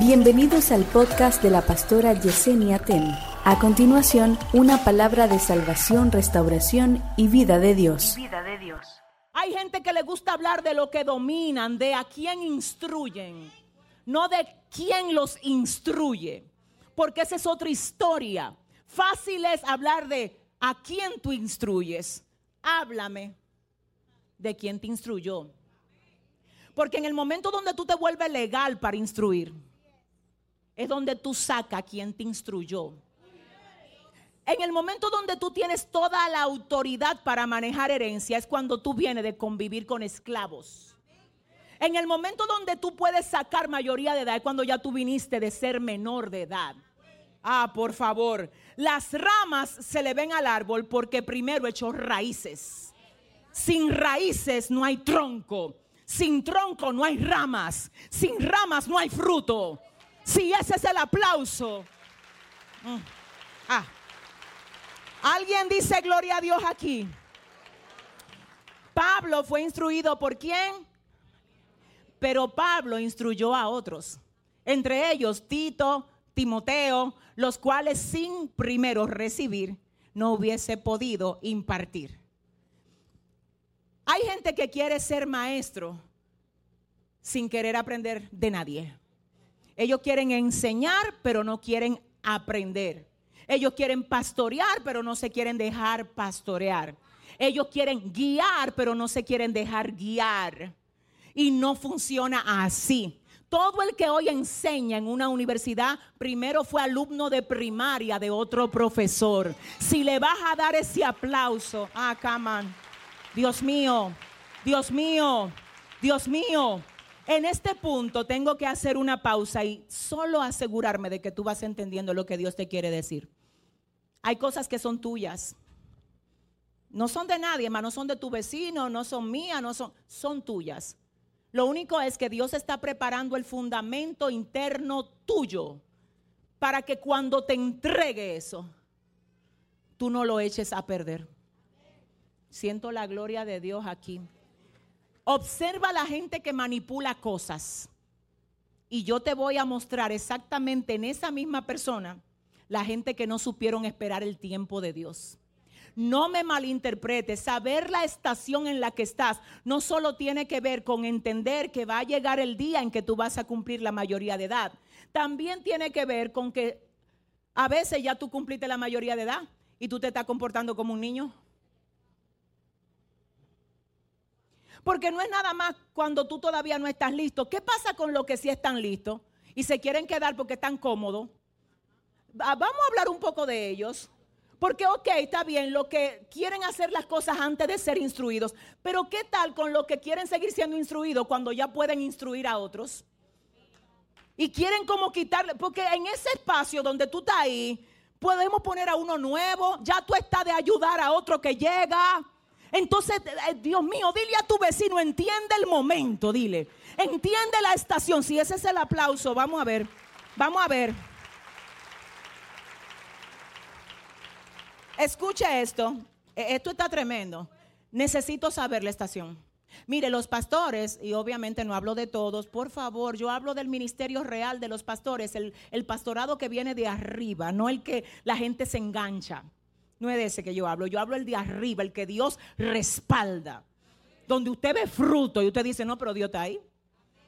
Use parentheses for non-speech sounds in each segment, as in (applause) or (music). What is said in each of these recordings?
Bienvenidos al podcast de la pastora Yesenia Ten. A continuación, una palabra de salvación, restauración y vida de Dios. vida de Dios. Hay gente que le gusta hablar de lo que dominan, de a quién instruyen, no de quién los instruye, porque esa es otra historia. Fácil es hablar de a quién tú instruyes. Háblame de quién te instruyó. Porque en el momento donde tú te vuelves legal para instruir, es donde tú sacas a quien te instruyó. En el momento donde tú tienes toda la autoridad para manejar herencia, es cuando tú vienes de convivir con esclavos. En el momento donde tú puedes sacar mayoría de edad, es cuando ya tú viniste de ser menor de edad. Ah, por favor. Las ramas se le ven al árbol porque primero echó raíces. Sin raíces no hay tronco. Sin tronco no hay ramas. Sin ramas no hay fruto. Si ese es el aplauso. Mm. Ah. Alguien dice gloria a Dios aquí. Pablo fue instruido por quién? Pero Pablo instruyó a otros. Entre ellos Tito, Timoteo, los cuales sin primero recibir no hubiese podido impartir. Hay gente que quiere ser maestro sin querer aprender de nadie. Ellos quieren enseñar, pero no quieren aprender. Ellos quieren pastorear, pero no se quieren dejar pastorear. Ellos quieren guiar, pero no se quieren dejar guiar. Y no funciona así. Todo el que hoy enseña en una universidad, primero fue alumno de primaria de otro profesor. Si le vas a dar ese aplauso, ah, come on. Dios mío, Dios mío, Dios mío. En este punto tengo que hacer una pausa y solo asegurarme de que tú vas entendiendo lo que Dios te quiere decir. Hay cosas que son tuyas. No son de nadie, hermano, son de tu vecino, no son mías, no son, son tuyas. Lo único es que Dios está preparando el fundamento interno tuyo para que cuando te entregue eso, tú no lo eches a perder. Siento la gloria de Dios aquí. Observa la gente que manipula cosas. Y yo te voy a mostrar exactamente en esa misma persona la gente que no supieron esperar el tiempo de Dios. No me malinterpretes, saber la estación en la que estás no solo tiene que ver con entender que va a llegar el día en que tú vas a cumplir la mayoría de edad, también tiene que ver con que a veces ya tú cumpliste la mayoría de edad y tú te estás comportando como un niño. Porque no es nada más cuando tú todavía no estás listo. ¿Qué pasa con los que sí están listos y se quieren quedar porque están cómodos? Vamos a hablar un poco de ellos. Porque, ok, está bien, lo que quieren hacer las cosas antes de ser instruidos. Pero, ¿qué tal con los que quieren seguir siendo instruidos cuando ya pueden instruir a otros? Y quieren como quitarle, porque en ese espacio donde tú estás ahí, podemos poner a uno nuevo, ya tú estás de ayudar a otro que llega. Entonces, eh, Dios mío, dile a tu vecino, entiende el momento, dile. Entiende la estación. Si ese es el aplauso, vamos a ver. Vamos a ver. Escuche esto. E, Esto está tremendo. Necesito saber la estación. Mire, los pastores, y obviamente no hablo de todos, por favor, yo hablo del ministerio real de los pastores, el, el pastorado que viene de arriba, no el que la gente se engancha. No es de ese que yo hablo, yo hablo el de arriba, el que Dios respalda. Donde usted ve fruto y usted dice, no, pero Dios está ahí.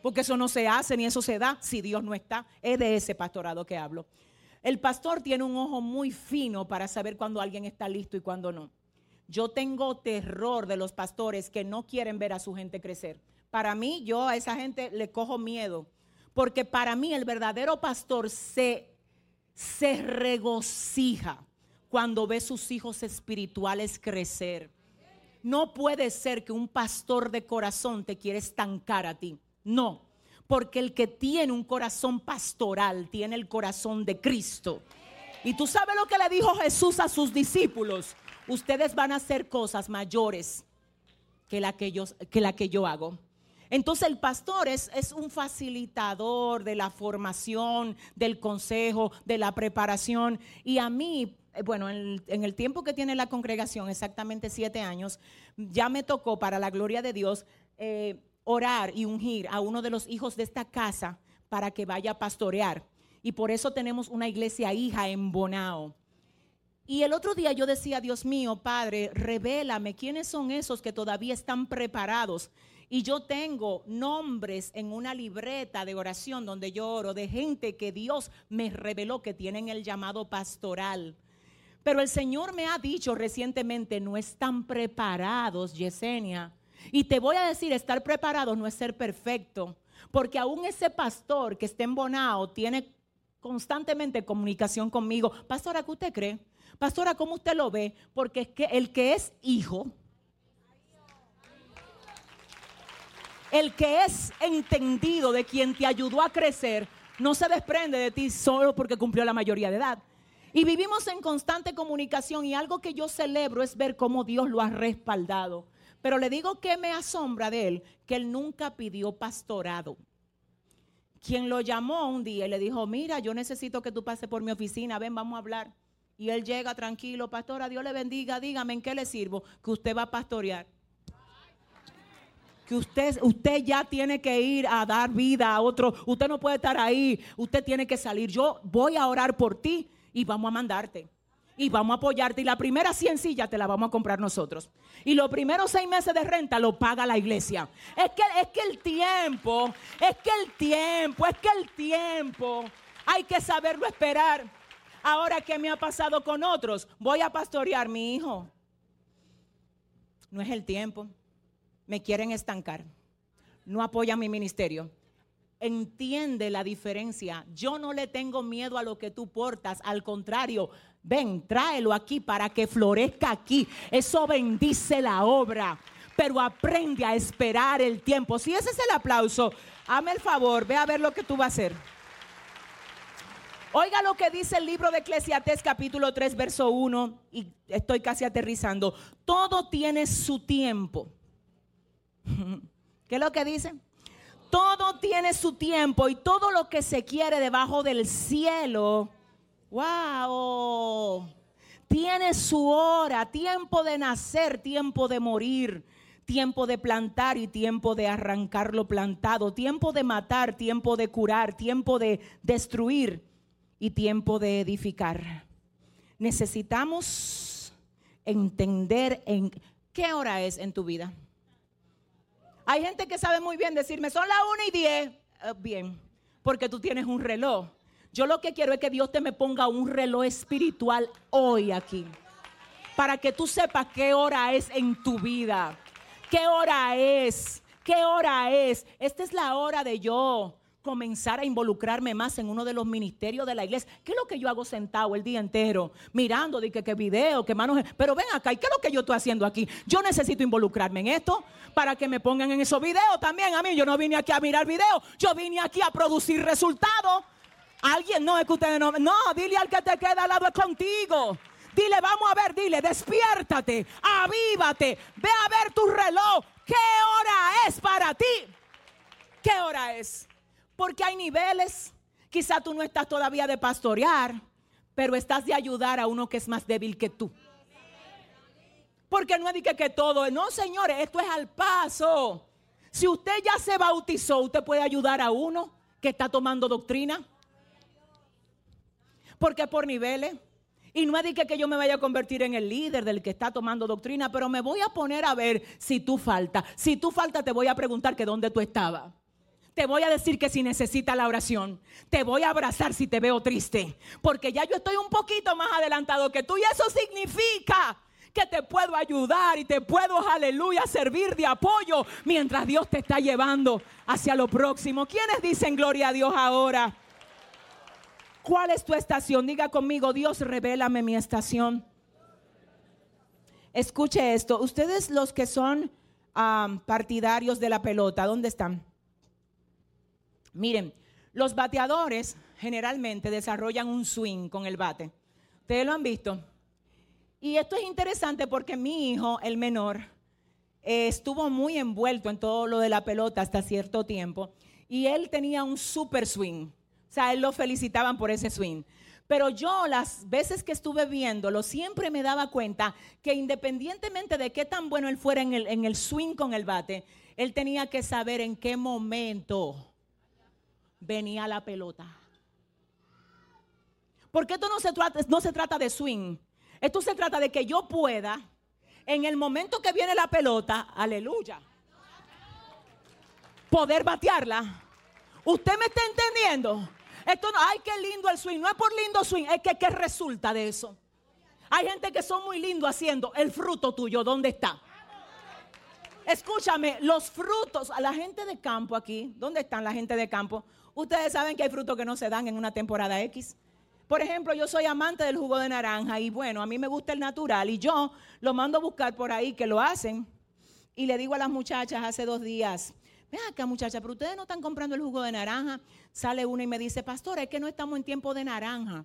Porque eso no se hace ni eso se da si Dios no está. Es de ese pastorado que hablo. El pastor tiene un ojo muy fino para saber cuando alguien está listo y cuando no. Yo tengo terror de los pastores que no quieren ver a su gente crecer. Para mí, yo a esa gente le cojo miedo. Porque para mí el verdadero pastor se, se regocija cuando ve sus hijos espirituales crecer. No puede ser que un pastor de corazón te quiera estancar a ti. No, porque el que tiene un corazón pastoral tiene el corazón de Cristo. Y tú sabes lo que le dijo Jesús a sus discípulos. Ustedes van a hacer cosas mayores que la que yo, hago. Entonces el pastor es, es, un facilitador de la formación, del consejo, de la preparación. Y a mí, bueno, en, en, el tiempo que tiene la congregación, exactamente siete años, ya me tocó para la gloria de Dios eh, orar y ungir a uno de los hijos de esta casa para que vaya a pastorear. Y por eso tenemos una iglesia hija en Bonao. Y el otro día yo decía, Dios mío, Padre, revélame quiénes son esos que todavía están preparados. Y yo tengo nombres en una libreta de oración donde yo oro de gente que Dios me reveló que tienen el llamado pastoral. Pero el Señor me ha dicho recientemente, no están preparados, Yesenia. Y te voy a decir, estar preparados no es ser perfecto, porque aún ese pastor que está embonado tiene constantemente comunicación conmigo. Pastora, ¿qué usted cree? Pastora, ¿cómo usted lo ve? Porque es que el que es hijo, el que es entendido de quien te ayudó a crecer, no se desprende de ti solo porque cumplió la mayoría de edad. Y vivimos en constante comunicación y algo que yo celebro es ver cómo Dios lo ha respaldado. Pero le digo que me asombra de él, que él nunca pidió pastorado. Quien lo llamó un día y le dijo, mira, yo necesito que tú pases por mi oficina, ven, vamos a hablar. Y él llega tranquilo, pastora, Dios le bendiga, dígame en qué le sirvo, que usted va a pastorear. Que usted, usted ya tiene que ir a dar vida a otro, usted no puede estar ahí, usted tiene que salir. Yo voy a orar por ti y vamos a mandarte y vamos a apoyarte. Y la primera ciencilla te la vamos a comprar nosotros. Y los primeros seis meses de renta lo paga la iglesia. Es que, es que el tiempo, es que el tiempo, es que el tiempo, hay que saberlo esperar. Ahora, ¿qué me ha pasado con otros? Voy a pastorear mi hijo. No es el tiempo. Me quieren estancar. No apoyan mi ministerio entiende la diferencia. Yo no le tengo miedo a lo que tú portas, al contrario, ven, tráelo aquí para que florezca aquí. Eso bendice la obra, pero aprende a esperar el tiempo. Si ese es el aplauso, hame el favor, ve a ver lo que tú vas a hacer. Oiga lo que dice el libro de Eclesiastés capítulo 3 verso 1 y estoy casi aterrizando. Todo tiene su tiempo. (laughs) ¿Qué es lo que dice? Todo tiene su tiempo y todo lo que se quiere debajo del cielo, wow, tiene su hora, tiempo de nacer, tiempo de morir, tiempo de plantar y tiempo de arrancar lo plantado, tiempo de matar, tiempo de curar, tiempo de destruir y tiempo de edificar. Necesitamos entender en qué hora es en tu vida. Hay gente que sabe muy bien decirme, son las 1 y 10. Eh, bien, porque tú tienes un reloj. Yo lo que quiero es que Dios te me ponga un reloj espiritual hoy aquí. Para que tú sepas qué hora es en tu vida. ¿Qué hora es? ¿Qué hora es? Esta es la hora de yo comenzar a involucrarme más en uno de los ministerios de la iglesia. ¿Qué es lo que yo hago sentado el día entero? Mirando, de que, qué video, qué manos. Pero ven acá, ¿y qué es lo que yo estoy haciendo aquí? Yo necesito involucrarme en esto para que me pongan en esos videos también. A mí, yo no vine aquí a mirar videos, yo vine aquí a producir resultados. Alguien, no, es que ustedes no. No, dile al que te queda al lado es contigo. Dile, vamos a ver, dile, despiértate, avívate, ve a ver tu reloj. ¿Qué hora es para ti? ¿Qué hora es? Porque hay niveles. Quizá tú no estás todavía de pastorear, pero estás de ayudar a uno que es más débil que tú. Porque no es de que, todo, no señores, esto es al paso. Si usted ya se bautizó, usted puede ayudar a uno que está tomando doctrina. Porque por niveles. Y no es que, que yo me vaya a convertir en el líder del que está tomando doctrina, pero me voy a poner a ver si tú falta. Si tú falta, te voy a preguntar que dónde tú estabas. Te voy a decir que si necesita la oración, te voy a abrazar si te veo triste, porque ya yo estoy un poquito más adelantado que tú y eso significa que te puedo ayudar y te puedo, aleluya, servir de apoyo mientras Dios te está llevando hacia lo próximo. ¿Quiénes dicen gloria a Dios ahora? ¿Cuál es tu estación? Diga conmigo, Dios, revélame mi estación. Escuche esto, ustedes los que son partidarios de la pelota, ¿dónde están? Miren, los bateadores generalmente desarrollan un swing con el bate. Ustedes lo han visto. Y esto es interesante porque mi hijo, el menor, estuvo muy envuelto en todo lo de la pelota hasta cierto tiempo. Y él tenía un super swing. O sea, él lo felicitaban por ese swing. Pero yo las veces que estuve viéndolo, siempre me daba cuenta que independientemente de qué tan bueno él fuera en el swing con el bate, él tenía que saber en qué momento venía la pelota. Porque esto no se trata, no se trata de swing. Esto se trata de que yo pueda, en el momento que viene la pelota, aleluya, poder batearla. ¿Usted me está entendiendo? Esto no, ay, qué lindo el swing. No es por lindo swing, es que qué resulta de eso. Hay gente que son muy lindos haciendo el fruto tuyo, ¿dónde está? Escúchame, los frutos, a la gente de campo aquí, ¿dónde están la gente de campo? Ustedes saben que hay frutos que no se dan en una temporada X. Por ejemplo, yo soy amante del jugo de naranja y bueno, a mí me gusta el natural y yo lo mando a buscar por ahí que lo hacen y le digo a las muchachas hace dos días, Ven acá, muchacha, pero ustedes no están comprando el jugo de naranja. Sale una y me dice, pastor, es que no estamos en tiempo de naranja.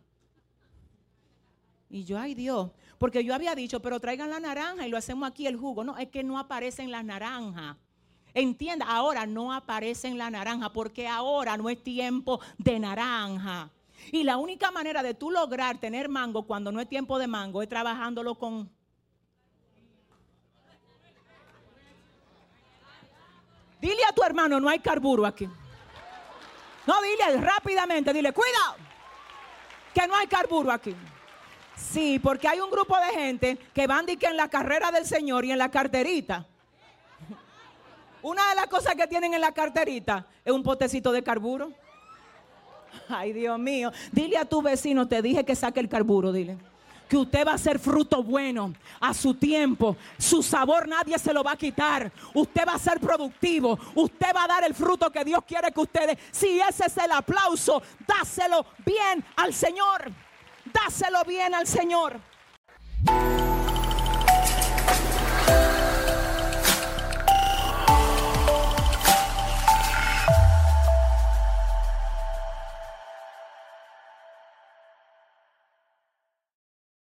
Y yo, ay Dios, porque yo había dicho, pero traigan la naranja y lo hacemos aquí el jugo. No, es que no aparecen las naranjas. Entienda, ahora no aparecen la naranja porque ahora no es tiempo de naranja. Y la única manera de tú lograr tener mango cuando no es tiempo de mango es trabajándolo con Dile a tu hermano, no hay carburo aquí. No, dile rápidamente, dile, cuidado, que no hay carburo aquí. Sí, porque hay un grupo de gente que van que en la carrera del Señor y en la carterita. Una de las cosas que tienen en la carterita es un potecito de carburo. Ay, Dios mío. Dile a tu vecino, te dije que saque el carburo, dile que usted va a ser fruto bueno a su tiempo. Su sabor nadie se lo va a quitar. Usted va a ser productivo. Usted va a dar el fruto que Dios quiere que ustedes. Si ese es el aplauso, dáselo bien al Señor. Dáselo bien al Señor.